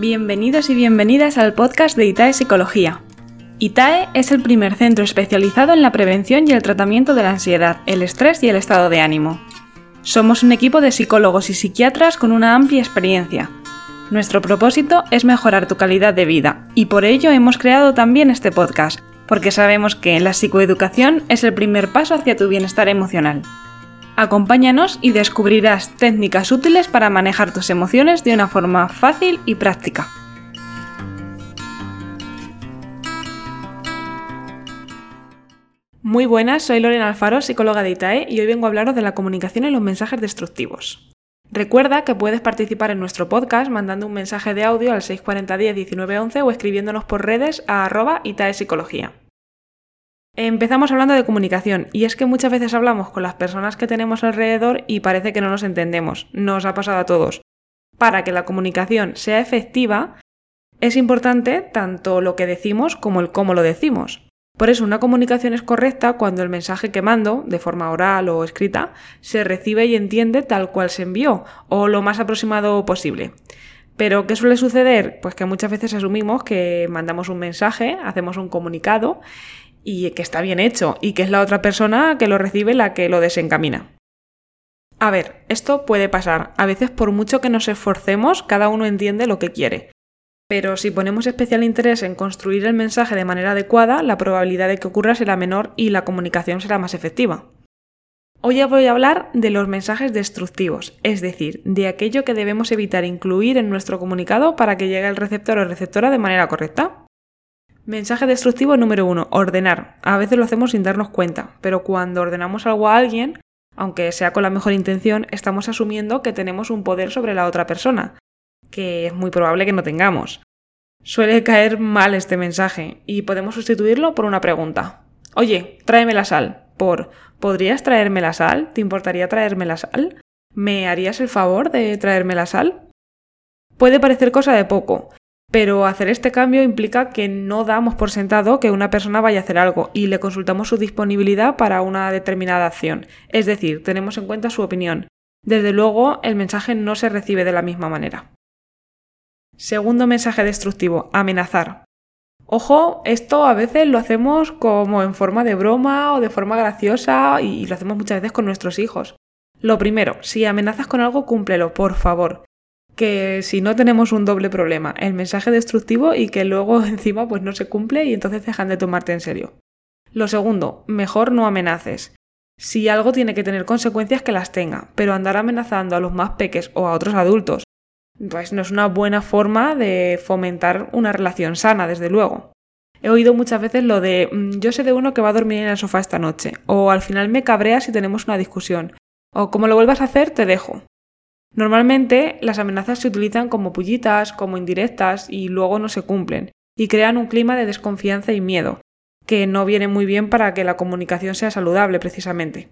Bienvenidos y bienvenidas al podcast de ITAE Psicología. ITAE es el primer centro especializado en la prevención y el tratamiento de la ansiedad, el estrés y el estado de ánimo. Somos un equipo de psicólogos y psiquiatras con una amplia experiencia. Nuestro propósito es mejorar tu calidad de vida y por ello hemos creado también este podcast, porque sabemos que la psicoeducación es el primer paso hacia tu bienestar emocional. Acompáñanos y descubrirás técnicas útiles para manejar tus emociones de una forma fácil y práctica. Muy buenas, soy Lorena Alfaro, psicóloga de ITAE, y hoy vengo a hablaros de la comunicación y los mensajes destructivos. Recuerda que puedes participar en nuestro podcast mandando un mensaje de audio al 640 10 19 o escribiéndonos por redes a arroba ITAE Psicología. Empezamos hablando de comunicación y es que muchas veces hablamos con las personas que tenemos alrededor y parece que no nos entendemos. Nos ha pasado a todos. Para que la comunicación sea efectiva, es importante tanto lo que decimos como el cómo lo decimos. Por eso una comunicación es correcta cuando el mensaje que mando, de forma oral o escrita, se recibe y entiende tal cual se envió, o lo más aproximado posible. Pero, ¿qué suele suceder? Pues que muchas veces asumimos que mandamos un mensaje, hacemos un comunicado y que está bien hecho y que es la otra persona que lo recibe la que lo desencamina. A ver, esto puede pasar. A veces por mucho que nos esforcemos, cada uno entiende lo que quiere. Pero si ponemos especial interés en construir el mensaje de manera adecuada, la probabilidad de que ocurra será menor y la comunicación será más efectiva. Hoy voy a hablar de los mensajes destructivos, es decir, de aquello que debemos evitar incluir en nuestro comunicado para que llegue al receptor o receptora de manera correcta. Mensaje destructivo número uno, ordenar. A veces lo hacemos sin darnos cuenta, pero cuando ordenamos algo a alguien, aunque sea con la mejor intención, estamos asumiendo que tenemos un poder sobre la otra persona, que es muy probable que no tengamos. Suele caer mal este mensaje y podemos sustituirlo por una pregunta. Oye, tráeme la sal. Por ¿podrías traerme la sal? ¿Te importaría traerme la sal? ¿Me harías el favor de traerme la sal? Puede parecer cosa de poco, pero hacer este cambio implica que no damos por sentado que una persona vaya a hacer algo y le consultamos su disponibilidad para una determinada acción. Es decir, tenemos en cuenta su opinión. Desde luego, el mensaje no se recibe de la misma manera. Segundo mensaje destructivo, amenazar. Ojo, esto a veces lo hacemos como en forma de broma o de forma graciosa y lo hacemos muchas veces con nuestros hijos. Lo primero, si amenazas con algo, cúmplelo, por favor que si no tenemos un doble problema, el mensaje destructivo y que luego encima pues no se cumple y entonces dejan de tomarte en serio. Lo segundo, mejor no amenaces. Si algo tiene que tener consecuencias que las tenga, pero andar amenazando a los más peques o a otros adultos, pues no es una buena forma de fomentar una relación sana, desde luego. He oído muchas veces lo de mm, yo sé de uno que va a dormir en el sofá esta noche, o al final me cabrea si tenemos una discusión, o como lo vuelvas a hacer, te dejo. Normalmente las amenazas se utilizan como pullitas, como indirectas y luego no se cumplen, y crean un clima de desconfianza y miedo, que no viene muy bien para que la comunicación sea saludable precisamente.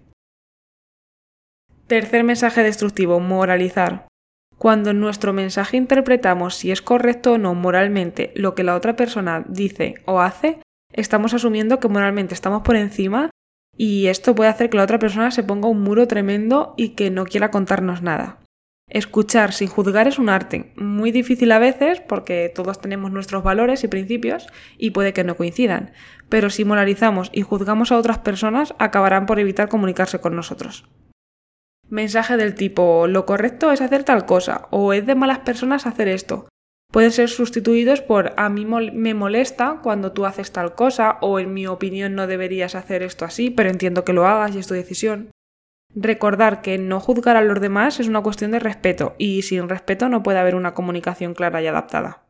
Tercer mensaje destructivo, moralizar. Cuando en nuestro mensaje interpretamos si es correcto o no moralmente lo que la otra persona dice o hace, estamos asumiendo que moralmente estamos por encima y esto puede hacer que la otra persona se ponga un muro tremendo y que no quiera contarnos nada. Escuchar sin juzgar es un arte, muy difícil a veces porque todos tenemos nuestros valores y principios y puede que no coincidan, pero si moralizamos y juzgamos a otras personas acabarán por evitar comunicarse con nosotros. Mensaje del tipo lo correcto es hacer tal cosa o es de malas personas hacer esto. Pueden ser sustituidos por a mí me molesta cuando tú haces tal cosa o en mi opinión no deberías hacer esto así, pero entiendo que lo hagas y es tu decisión. Recordar que no juzgar a los demás es una cuestión de respeto y sin respeto no puede haber una comunicación clara y adaptada.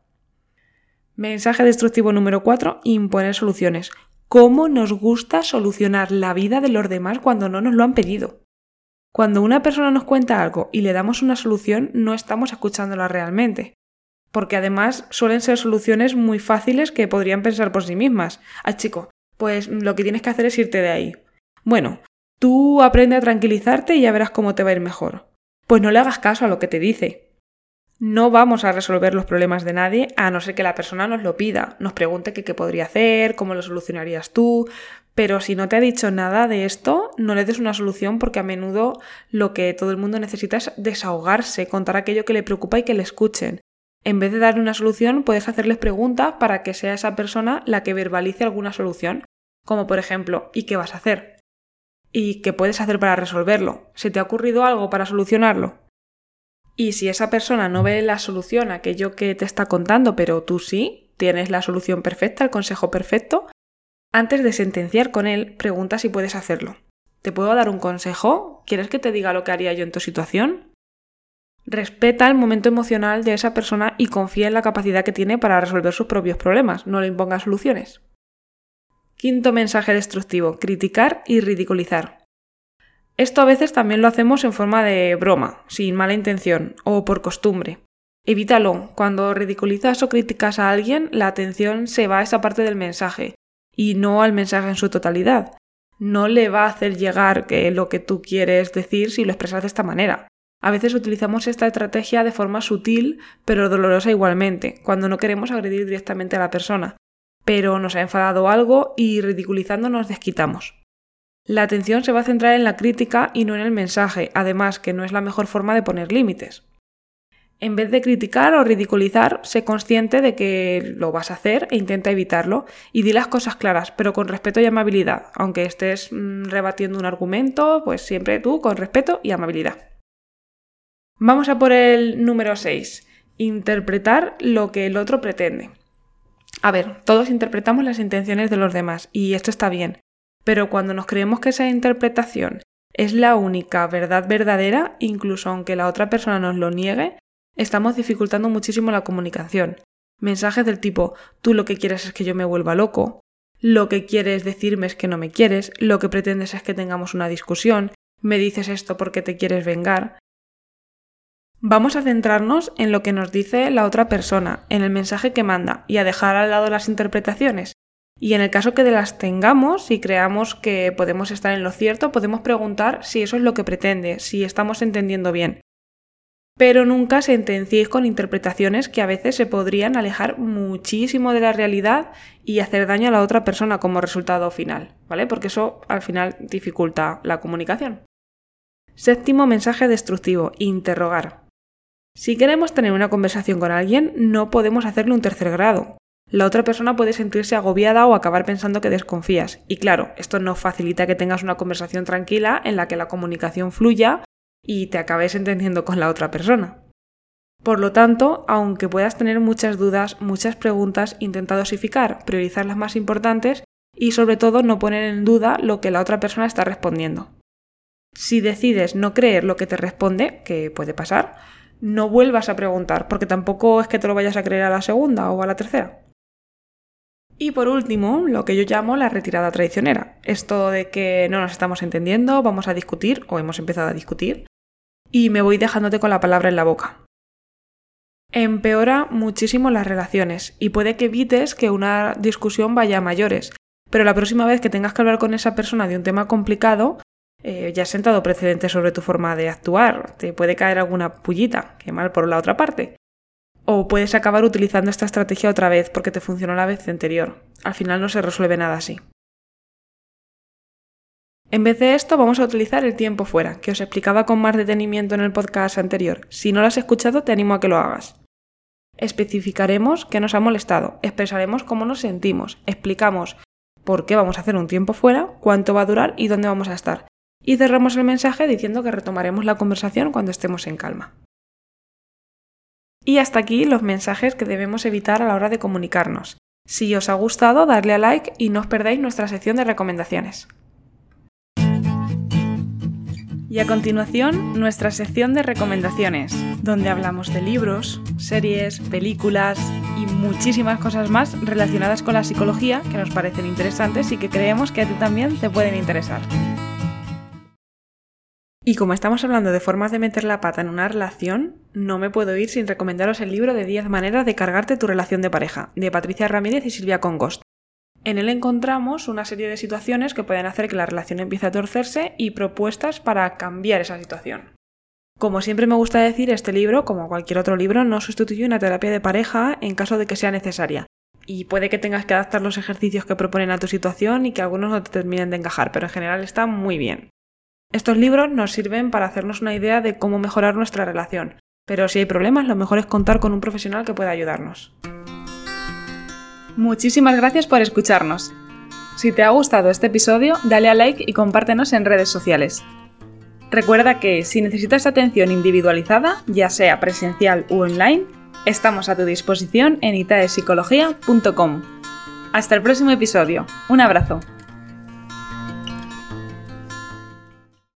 Mensaje destructivo número 4. Imponer soluciones. ¿Cómo nos gusta solucionar la vida de los demás cuando no nos lo han pedido? Cuando una persona nos cuenta algo y le damos una solución, no estamos escuchándola realmente. Porque además suelen ser soluciones muy fáciles que podrían pensar por sí mismas. Ah, chico, pues lo que tienes que hacer es irte de ahí. Bueno, Tú aprende a tranquilizarte y ya verás cómo te va a ir mejor. Pues no le hagas caso a lo que te dice. No vamos a resolver los problemas de nadie a no ser que la persona nos lo pida, nos pregunte qué, podría hacer, cómo lo solucionarías tú, pero si no te ha dicho nada de esto, no le des una solución porque a menudo lo que todo el mundo necesita es desahogarse, contar aquello que le preocupa y que le escuchen. En vez de darle una solución, puedes hacerles preguntas para que sea esa persona la que verbalice alguna solución, como por ejemplo, ¿y qué vas a hacer? ¿Y qué puedes hacer para resolverlo? ¿Se te ha ocurrido algo para solucionarlo? Y si esa persona no ve la solución a aquello que te está contando, pero tú sí, tienes la solución perfecta, el consejo perfecto, antes de sentenciar con él, pregunta si puedes hacerlo. ¿Te puedo dar un consejo? ¿Quieres que te diga lo que haría yo en tu situación? Respeta el momento emocional de esa persona y confía en la capacidad que tiene para resolver sus propios problemas, no le imponga soluciones. Quinto mensaje destructivo, criticar y ridiculizar. Esto a veces también lo hacemos en forma de broma, sin mala intención o por costumbre. Evítalo. Cuando ridiculizas o criticas a alguien, la atención se va a esa parte del mensaje y no al mensaje en su totalidad. No le va a hacer llegar que lo que tú quieres decir si lo expresas de esta manera. A veces utilizamos esta estrategia de forma sutil, pero dolorosa igualmente, cuando no queremos agredir directamente a la persona, pero nos ha enfadado algo y ridiculizando nos desquitamos. La atención se va a centrar en la crítica y no en el mensaje, además que no es la mejor forma de poner límites. En vez de criticar o ridiculizar, sé consciente de que lo vas a hacer e intenta evitarlo y di las cosas claras, pero con respeto y amabilidad. Aunque estés mm, rebatiendo un argumento, pues siempre tú con respeto y amabilidad. Vamos a por el número 6. Interpretar lo que el otro pretende. A ver, todos interpretamos las intenciones de los demás y esto está bien, pero cuando nos creemos que esa interpretación es la única verdad verdadera, incluso aunque la otra persona nos lo niegue, estamos dificultando muchísimo la comunicación. Mensajes del tipo, tú lo que quieres es que yo me vuelva loco, lo que quieres decirme es que no me quieres, lo que pretendes es que tengamos una discusión, me dices esto porque te quieres vengar. Vamos a centrarnos en lo que nos dice la otra persona, en el mensaje que manda, y a dejar al lado las interpretaciones. Y en el caso que de las tengamos y creamos que podemos estar en lo cierto, podemos preguntar si eso es lo que pretende, si estamos entendiendo bien. Pero nunca sentenciéis con interpretaciones que a veces se podrían alejar muchísimo de la realidad y hacer daño a la otra persona como resultado final, ¿vale? Porque eso al final dificulta la comunicación. Séptimo mensaje destructivo, interrogar. Si queremos tener una conversación con alguien, no podemos hacerle un tercer grado. La otra persona puede sentirse agobiada o acabar pensando que desconfías. Y claro, esto no facilita que tengas una conversación tranquila en la que la comunicación fluya y te acabes entendiendo con la otra persona. Por lo tanto, aunque puedas tener muchas dudas, muchas preguntas, intenta dosificar, priorizar las más importantes y sobre todo no poner en duda lo que la otra persona está respondiendo. Si decides no creer lo que te responde, que puede pasar, no vuelvas a preguntar, porque tampoco es que te lo vayas a creer a la segunda o a la tercera. Y por último, lo que yo llamo la retirada traicionera. Esto de que no nos estamos entendiendo, vamos a discutir o hemos empezado a discutir y me voy dejándote con la palabra en la boca. Empeora muchísimo las relaciones y puede que evites que una discusión vaya a mayores, pero la próxima vez que tengas que hablar con esa persona de un tema complicado, eh, ya has sentado precedentes sobre tu forma de actuar, te puede caer alguna pullita, que mal por la otra parte. O puedes acabar utilizando esta estrategia otra vez porque te funcionó la vez anterior. Al final no se resuelve nada así. En vez de esto, vamos a utilizar el tiempo fuera, que os explicaba con más detenimiento en el podcast anterior. Si no lo has escuchado, te animo a que lo hagas. Especificaremos qué nos ha molestado, expresaremos cómo nos sentimos, explicamos por qué vamos a hacer un tiempo fuera, cuánto va a durar y dónde vamos a estar y cerramos el mensaje diciendo que retomaremos la conversación cuando estemos en calma. Y hasta aquí los mensajes que debemos evitar a la hora de comunicarnos. Si os ha gustado, darle a like y no os perdáis nuestra sección de recomendaciones. Y a continuación, nuestra sección de recomendaciones, donde hablamos de libros, series, películas y muchísimas cosas más relacionadas con la psicología que nos parecen interesantes y que creemos que a ti también te pueden interesar. Y como estamos hablando de formas de meter la pata en una relación, no me puedo ir sin recomendaros el libro de 10 maneras de cargarte tu relación de pareja, de Patricia Ramírez y Silvia Congost. En él encontramos una serie de situaciones que pueden hacer que la relación empiece a torcerse y propuestas para cambiar esa situación. Como siempre me gusta decir, este libro, como cualquier otro libro, no sustituye una terapia de pareja en caso de que sea necesaria. Y puede que tengas que adaptar los ejercicios que proponen a tu situación y que algunos no te terminen de encajar, pero en general está muy bien. Estos libros nos sirven para hacernos una idea de cómo mejorar nuestra relación, Pero si hay problemas, lo mejor es contar con un profesional que pueda ayudarnos. Muchísimas gracias por escucharnos. Si te ha gustado este episodio, dale a like y compártenos en redes sociales. Recuerda que si necesitas atención individualizada, ya sea presencial u online, estamos a tu disposición en itaespsicología.com. Hasta el próximo episodio. Un abrazo.